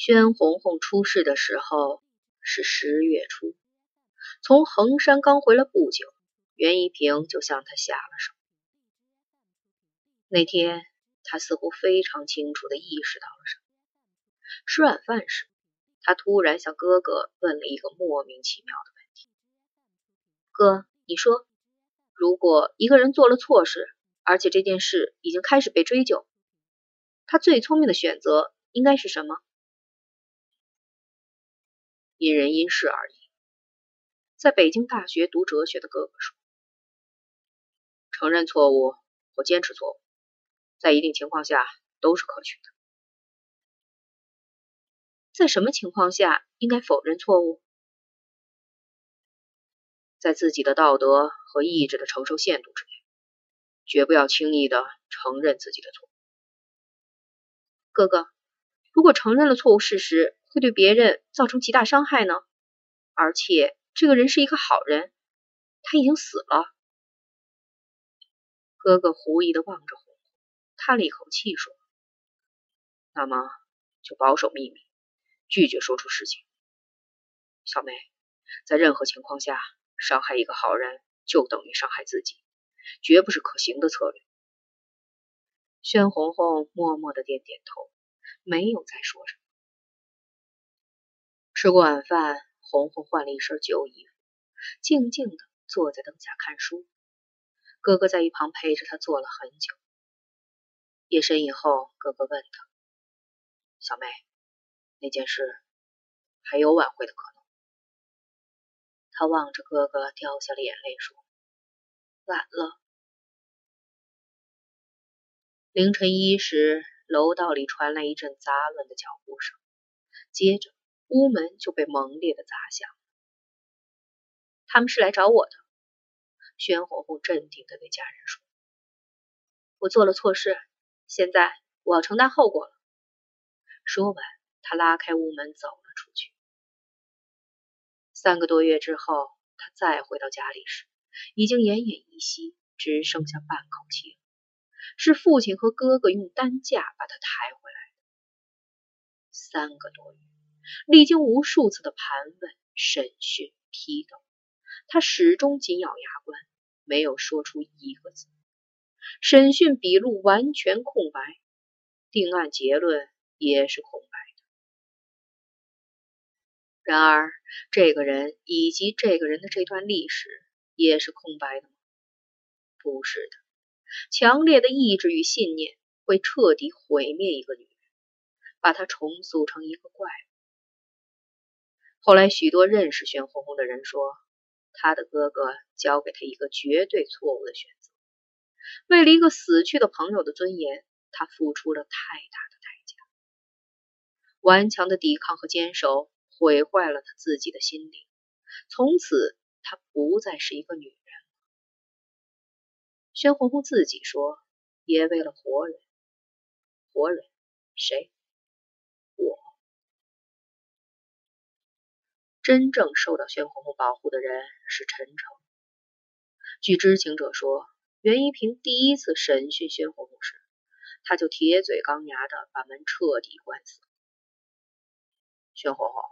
宣红红出事的时候是十月初，从衡山刚回来不久，袁一平就向他下了手。那天，他似乎非常清楚的意识到了什么。吃晚饭时，他突然向哥哥问了一个莫名其妙的问题：“哥，你说，如果一个人做了错事，而且这件事已经开始被追究，他最聪明的选择应该是什么？”因人因事而异。在北京大学读哲学的哥哥说：“承认错误或坚持错误。”在一定情况下都是可取的。在什么情况下应该否认错误？在自己的道德和意志的承受限度之内，绝不要轻易的承认自己的错误。哥哥，如果承认了错误事实，会对别人造成极大伤害呢？而且这个人是一个好人，他已经死了。哥哥狐疑的望着红红。叹了一口气说：“那么就保守秘密，拒绝说出实情。小梅，在任何情况下，伤害一个好人就等于伤害自己，绝不是可行的策略。”宣红红默默的点点头，没有再说什么。吃过晚饭，红红换了一身旧衣服，静静的坐在灯下看书。哥哥在一旁陪着他坐了很久。夜深以后，哥哥问他：“小妹，那件事还有挽回的可能？”他望着哥哥，掉下了眼泪，说：“晚了。”凌晨一时，楼道里传来一阵杂乱的脚步声，接着屋门就被猛烈的砸响。他们是来找我的。宣红红镇定的对家人说：“我做了错事。”现在我要承担后果了。说完，他拉开屋门走了出去。三个多月之后，他再回到家里时，已经奄奄一息，只剩下半口气了。是父亲和哥哥用担架把他抬回来的。三个多月，历经无数次的盘问、审讯、批斗，他始终紧咬牙关，没有说出一个字。审讯笔录完全空白，定案结论也是空白的。然而，这个人以及这个人的这段历史也是空白的吗？不是的。强烈的意志与信念会彻底毁灭一个女人，把她重塑成一个怪物。后来，许多认识宣红红的人说，他的哥哥教给他一个绝对错误的选择。为了一个死去的朋友的尊严，他付出了太大的代价。顽强的抵抗和坚守毁坏了他自己的心灵，从此她不再是一个女人。宣红红自己说，也为了活人。活人？谁？真正受到宣红红保护的人是陈诚。据知情者说。袁一平第一次审讯宣红红时，他就铁嘴钢牙的把门彻底关死。宣红红，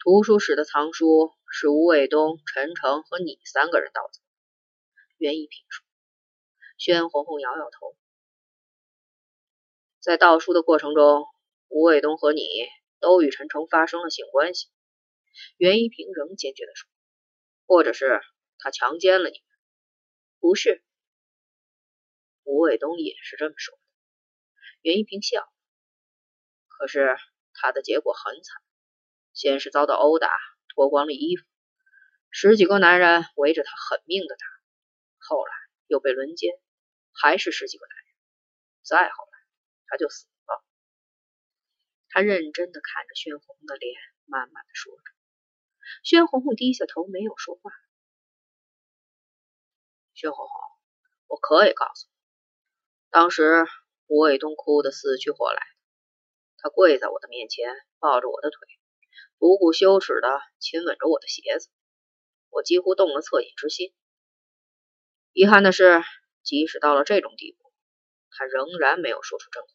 图书室的藏书是吴卫东、陈诚和你三个人盗走。袁一平说。宣红红摇摇头，在盗书的过程中，吴卫东和你都与陈诚发生了性关系。袁一平仍坚决的说，或者是他强奸了你。不是，吴卫东也是这么说的。袁一平笑，可是他的结果很惨，先是遭到殴打，脱光了衣服，十几个男人围着他狠命的打，后来又被轮奸，还是十几个男人，再后来他就死了。他认真的看着宣红的脸，慢慢的说着。宣红红低下头，没有说话。薛红红，我可以告诉你，当时吴卫东哭得死去活来，他跪在我的面前，抱着我的腿，不顾羞耻的亲吻着我的鞋子，我几乎动了恻隐之心。遗憾的是，即使到了这种地步，他仍然没有说出真话。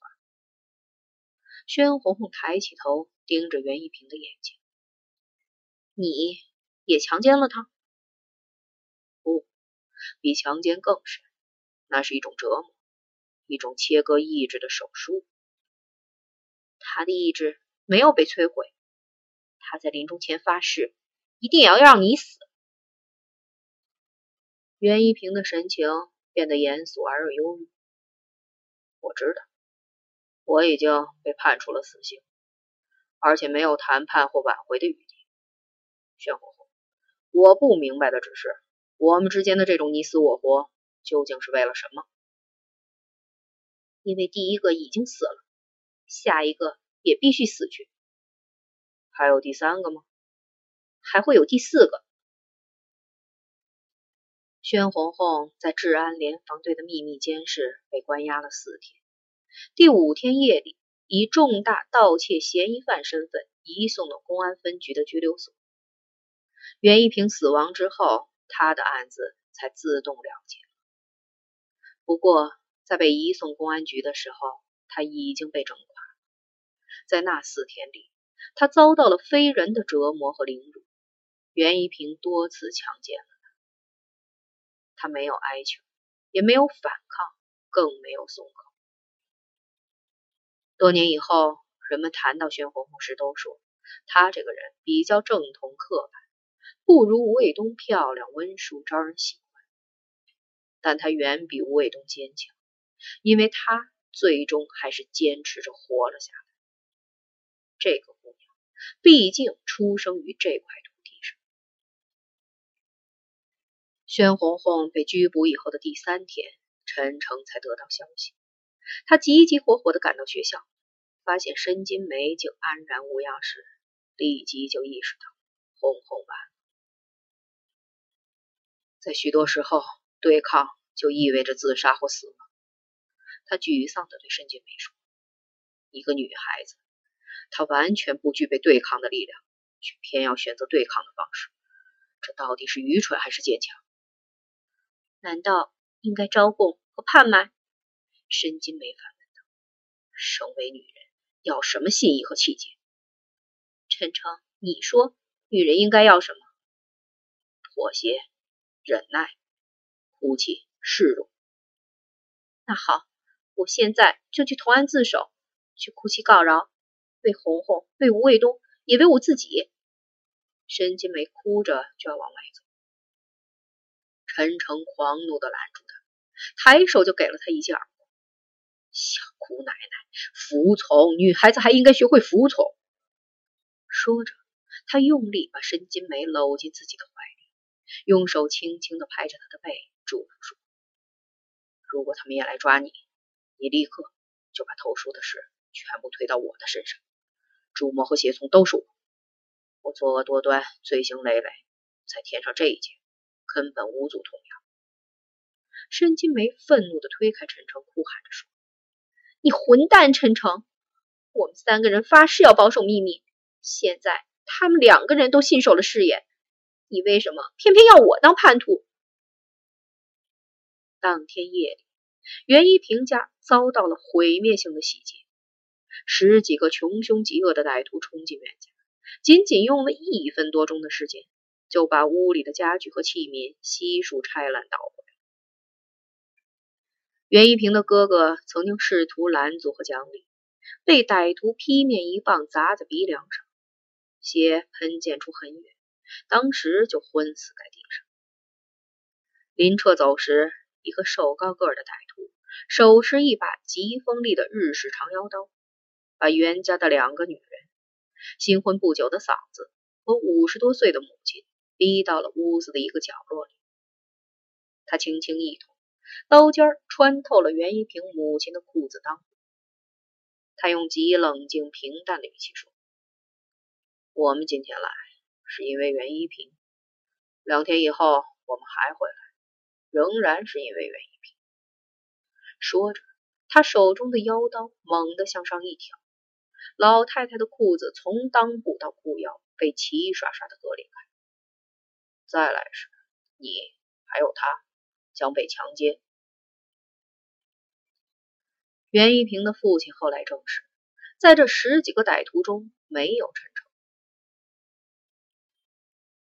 宣红红抬起头，盯着袁一平的眼睛：“你也强奸了他？”“不，比强奸更深，那是一种折磨，一种切割意志的手术。”他的意志没有被摧毁，他在临终前发誓，一定要让你死。袁一平的神情变得严肃而又忧郁。我知道，我已经被判处了死刑，而且没有谈判或挽回的余地。宣红红，我不明白的只是，我们之间的这种你死我活，究竟是为了什么？因为第一个已经死了，下一个。也必须死去。还有第三个吗？还会有第四个。宣红红在治安联防队的秘密监视被关押了四天。第五天夜里，以重大盗窃嫌疑犯身份移送了公安分局的拘留所。袁一平死亡之后，他的案子才自动了结。不过，在被移送公安局的时候，他已经被整垮。在那四天里，他遭到了非人的折磨和凌辱。袁一平多次强奸了他，他没有哀求，也没有反抗，更没有松口。多年以后，人们谈到宣红红时，都说他这个人比较正统刻板，不如吴卫东漂亮温淑，招人喜欢。但他远比吴卫东坚强，因为他最终还是坚持着活了下来。这个姑娘毕竟出生于这块土地上。宣红红被拘捕以后的第三天，陈诚才得到消息。他急急火火地赶到学校，发现申金梅竟安然无恙时，立即就意识到红红完了。在许多时候，对抗就意味着自杀或死亡。他沮丧地对申金梅说：“一个女孩子。”她完全不具备对抗的力量，却偏要选择对抗的方式，这到底是愚蠢还是坚强？难道应该招供和叛卖？申金梅反问道。身为女人，要什么信义和气节？陈诚，你说，女人应该要什么？妥协、忍耐、哭泣、示弱。那好，我现在就去投案自首，去哭泣告饶。为红红，为吴卫东，也为我自己。申金梅哭着就要往外走，陈诚狂怒的拦住他，抬手就给了他一记耳光。小姑奶奶，服从，女孩子还应该学会服从。说着，他用力把申金梅搂进自己的怀，用手轻轻的拍着他的背，嘱咐说：“如果他们也来抓你，你立刻就把投书的事全部推到我的身上。”朱墨和谢聪都是我，我作恶多端，罪行累累，才添上这一件，根本无足痛。申金梅愤怒的推开陈诚，哭喊着说：“你混蛋，陈诚！我们三个人发誓要保守秘密，现在他们两个人都信守了誓言，你为什么偏偏要我当叛徒？”当天夜里，袁一平家遭到了毁灭性的袭击。十几个穷凶极恶的歹徒冲进袁家，仅仅用了一分多钟的时间，就把屋里的家具和器皿悉数拆烂捣毁。袁一平的哥哥曾经试图拦阻和讲理，被歹徒劈面一棒砸在鼻梁上，血喷溅出很远，当时就昏死在地上。临撤走时，一个瘦高个的歹徒手持一把极锋利的日式长腰刀。把袁家的两个女人、新婚不久的嫂子和五十多岁的母亲逼到了屋子的一个角落里。他轻轻一捅，刀尖穿透了袁一平母亲的裤子裆。他用极冷静平淡的语气说：“我们今天来是因为袁一平，两天以后我们还会来，仍然是因为袁一平。”说着，他手中的腰刀猛地向上一挑。老太太的裤子从裆部到裤腰被齐刷刷的割裂开。再来时，你还有他将被强奸。袁一平的父亲后来证实，在这十几个歹徒中没有陈诚。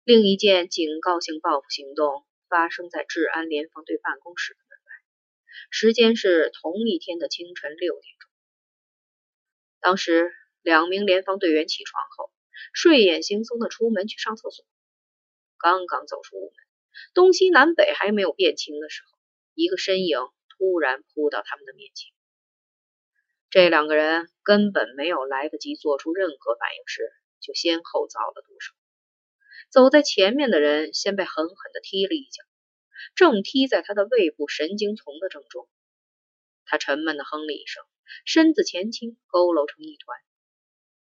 另一件警告性报复行动发生在治安联防队办公室的门外，时间是同一天的清晨六点钟。当时，两名联防队员起床后，睡眼惺忪的出门去上厕所。刚刚走出屋门，东西南北还没有辨清的时候，一个身影突然扑到他们的面前。这两个人根本没有来得及做出任何反应时，就先后遭了毒手。走在前面的人先被狠狠地踢了一脚，正踢在他的胃部神经丛的正中。他沉闷地哼了一声，身子前倾，佝偻成一团。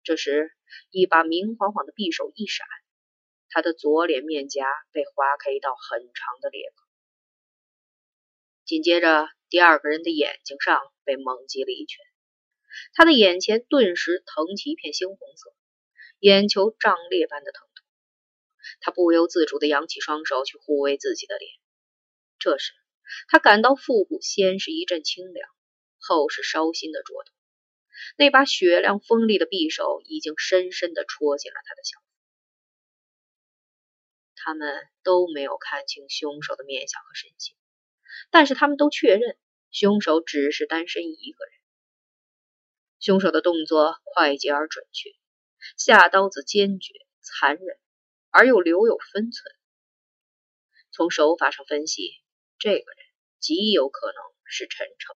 这时，一把明晃晃的匕首一闪。他的左脸面颊被划开一道很长的裂口，紧接着，第二个人的眼睛上被猛击了一拳，他的眼前顿时腾起一片猩红色，眼球胀裂般的疼。他不由自主地扬起双手去护卫自己的脸。这时，他感到腹部先是一阵清凉，后是烧心的灼痛，那把雪亮锋利的匕首已经深深地戳进了他的小腹。他们都没有看清凶手的面相和身形，但是他们都确认凶手只是单身一个人。凶手的动作快捷而准确，下刀子坚决、残忍而又留有分寸。从手法上分析，这个人极有可能是陈诚。